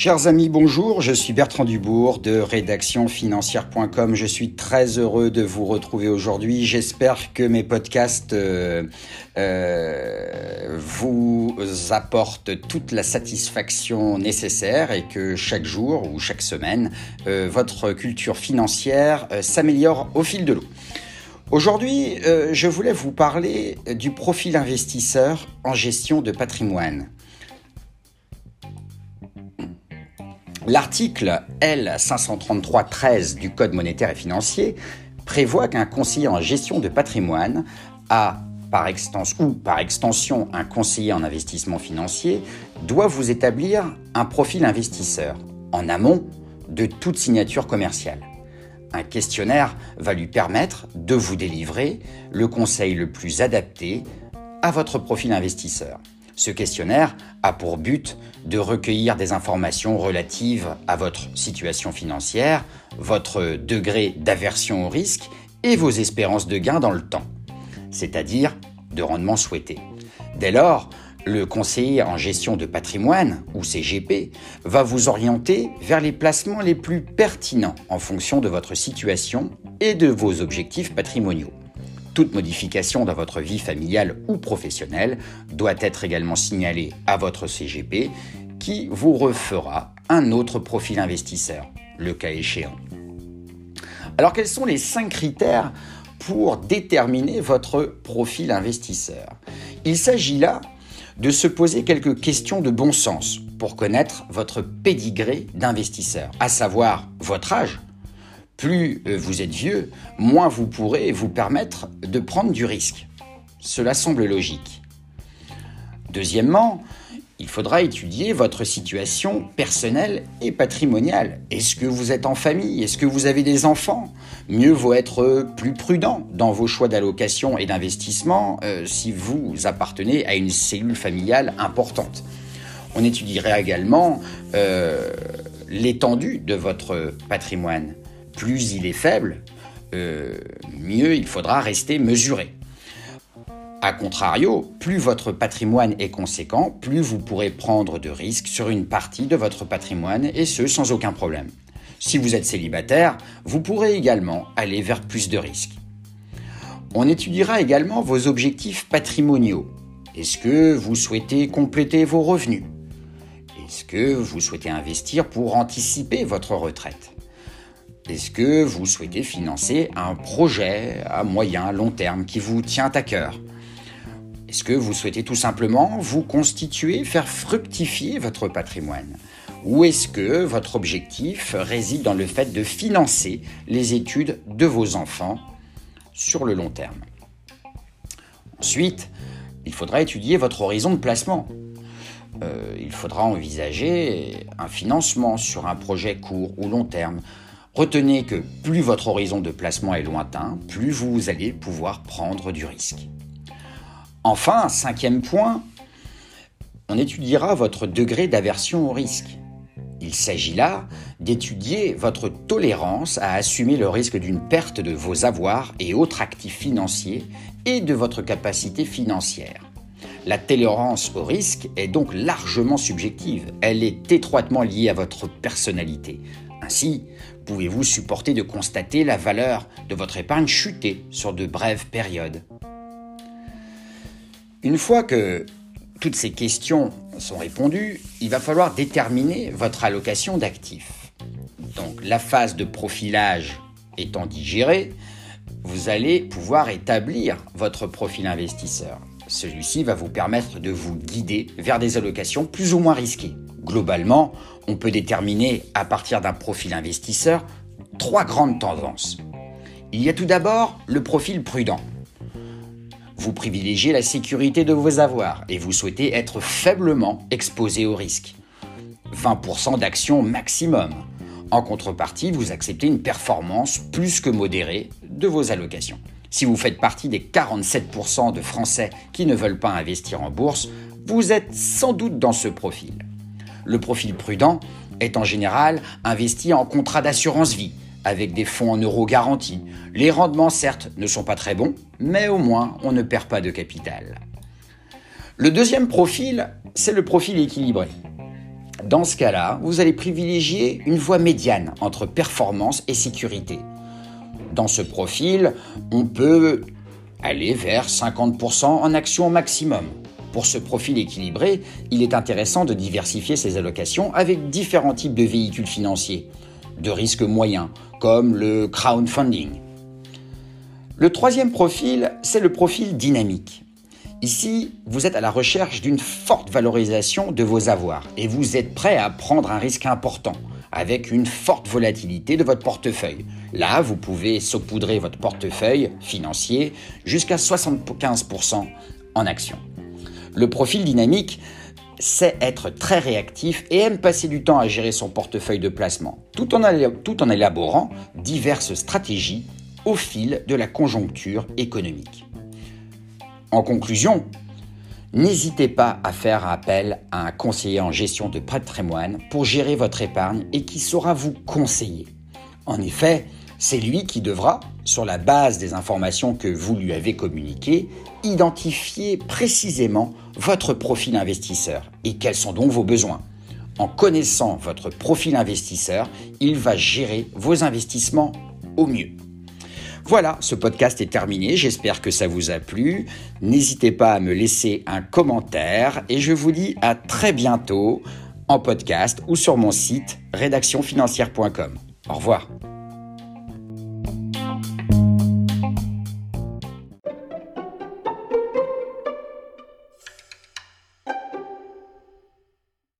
Chers amis, bonjour, je suis Bertrand Dubourg de rédactionfinancière.com. Je suis très heureux de vous retrouver aujourd'hui. J'espère que mes podcasts euh, euh, vous apportent toute la satisfaction nécessaire et que chaque jour ou chaque semaine, euh, votre culture financière s'améliore au fil de l'eau. Aujourd'hui, je voulais vous parler du profil investisseur en gestion de patrimoine. L'article L533-13 du Code monétaire et financier prévoit qu'un conseiller en gestion de patrimoine a, par extension, ou par extension un conseiller en investissement financier, doit vous établir un profil investisseur en amont de toute signature commerciale. Un questionnaire va lui permettre de vous délivrer le conseil le plus adapté à votre profil investisseur. Ce questionnaire a pour but de recueillir des informations relatives à votre situation financière, votre degré d'aversion au risque et vos espérances de gain dans le temps, c'est-à-dire de rendement souhaité. Dès lors, le conseiller en gestion de patrimoine, ou CGP, va vous orienter vers les placements les plus pertinents en fonction de votre situation et de vos objectifs patrimoniaux. Toute modification dans votre vie familiale ou professionnelle doit être également signalée à votre CGP qui vous refera un autre profil investisseur, le cas échéant. Alors quels sont les cinq critères pour déterminer votre profil investisseur? Il s'agit là de se poser quelques questions de bon sens pour connaître votre pédigré d'investisseur, à savoir votre âge, plus euh, vous êtes vieux, moins vous pourrez vous permettre de prendre du risque. Cela semble logique. Deuxièmement, il faudra étudier votre situation personnelle et patrimoniale. Est-ce que vous êtes en famille? Est-ce que vous avez des enfants? Mieux vaut être plus prudent dans vos choix d'allocation et d'investissement euh, si vous appartenez à une cellule familiale importante. On étudiera également euh, l'étendue de votre patrimoine plus il est faible, euh, mieux il faudra rester mesuré. A contrario, plus votre patrimoine est conséquent, plus vous pourrez prendre de risques sur une partie de votre patrimoine et ce sans aucun problème. Si vous êtes célibataire, vous pourrez également aller vers plus de risques. On étudiera également vos objectifs patrimoniaux. Est-ce que vous souhaitez compléter vos revenus? Est-ce que vous souhaitez investir pour anticiper votre retraite? Est-ce que vous souhaitez financer un projet à moyen, long terme qui vous tient à cœur? Est-ce que vous souhaitez tout simplement vous constituer, faire fructifier votre patrimoine? Ou est-ce que votre objectif réside dans le fait de financer les études de vos enfants sur le long terme? Ensuite, il faudra étudier votre horizon de placement. Euh, il faudra envisager un financement sur un projet court ou long terme Retenez que plus votre horizon de placement est lointain, plus vous allez pouvoir prendre du risque. Enfin, cinquième point, on étudiera votre degré d'aversion au risque. Il s'agit là d'étudier votre tolérance à assumer le risque d'une perte de vos avoirs et autres actifs financiers et de votre capacité financière. La tolérance au risque est donc largement subjective. Elle est étroitement liée à votre personnalité, ainsi, pouvez-vous supporter de constater la valeur de votre épargne chuter sur de brèves périodes? Une fois que toutes ces questions sont répondues, il va falloir déterminer votre allocation d'actifs. Donc la phase de profilage étant digérée, vous allez pouvoir établir votre profil investisseur. Celui-ci va vous permettre de vous guider vers des allocations plus ou moins risquées. Globalement, on peut déterminer à partir d'un profil investisseur trois grandes tendances. Il y a tout d'abord le profil prudent. Vous privilégiez la sécurité de vos avoirs et vous souhaitez être faiblement exposé au risque. 20% d'actions maximum. En contrepartie, vous acceptez une performance plus que modérée de vos allocations. Si vous faites partie des 47% de Français qui ne veulent pas investir en bourse, vous êtes sans doute dans ce profil. Le profil prudent est en général investi en contrat d'assurance vie, avec des fonds en euros garantis. Les rendements, certes, ne sont pas très bons, mais au moins on ne perd pas de capital. Le deuxième profil, c'est le profil équilibré. Dans ce cas-là, vous allez privilégier une voie médiane entre performance et sécurité. Dans ce profil, on peut aller vers 50% en action maximum. Pour ce profil équilibré, il est intéressant de diversifier ses allocations avec différents types de véhicules financiers, de risques moyens, comme le crowdfunding. Le troisième profil, c'est le profil dynamique. Ici, vous êtes à la recherche d'une forte valorisation de vos avoirs et vous êtes prêt à prendre un risque important avec une forte volatilité de votre portefeuille. Là, vous pouvez saupoudrer votre portefeuille financier jusqu'à 75% en actions. Le profil dynamique sait être très réactif et aime passer du temps à gérer son portefeuille de placement, tout en, élaborant diverses stratégies au fil de la conjoncture économique. En conclusion, n'hésitez pas à faire appel à un conseiller en gestion de patrimoine pour gérer votre épargne et qui saura vous conseiller. En effet, c'est lui qui devra, sur la base des informations que vous lui avez communiquées, identifier précisément votre profil investisseur et quels sont donc vos besoins? En connaissant votre profil investisseur, il va gérer vos investissements au mieux. Voilà, ce podcast est terminé, j'espère que ça vous a plu. N'hésitez pas à me laisser un commentaire et je vous dis à très bientôt en podcast ou sur mon site rédactionfinancière.com. Au revoir.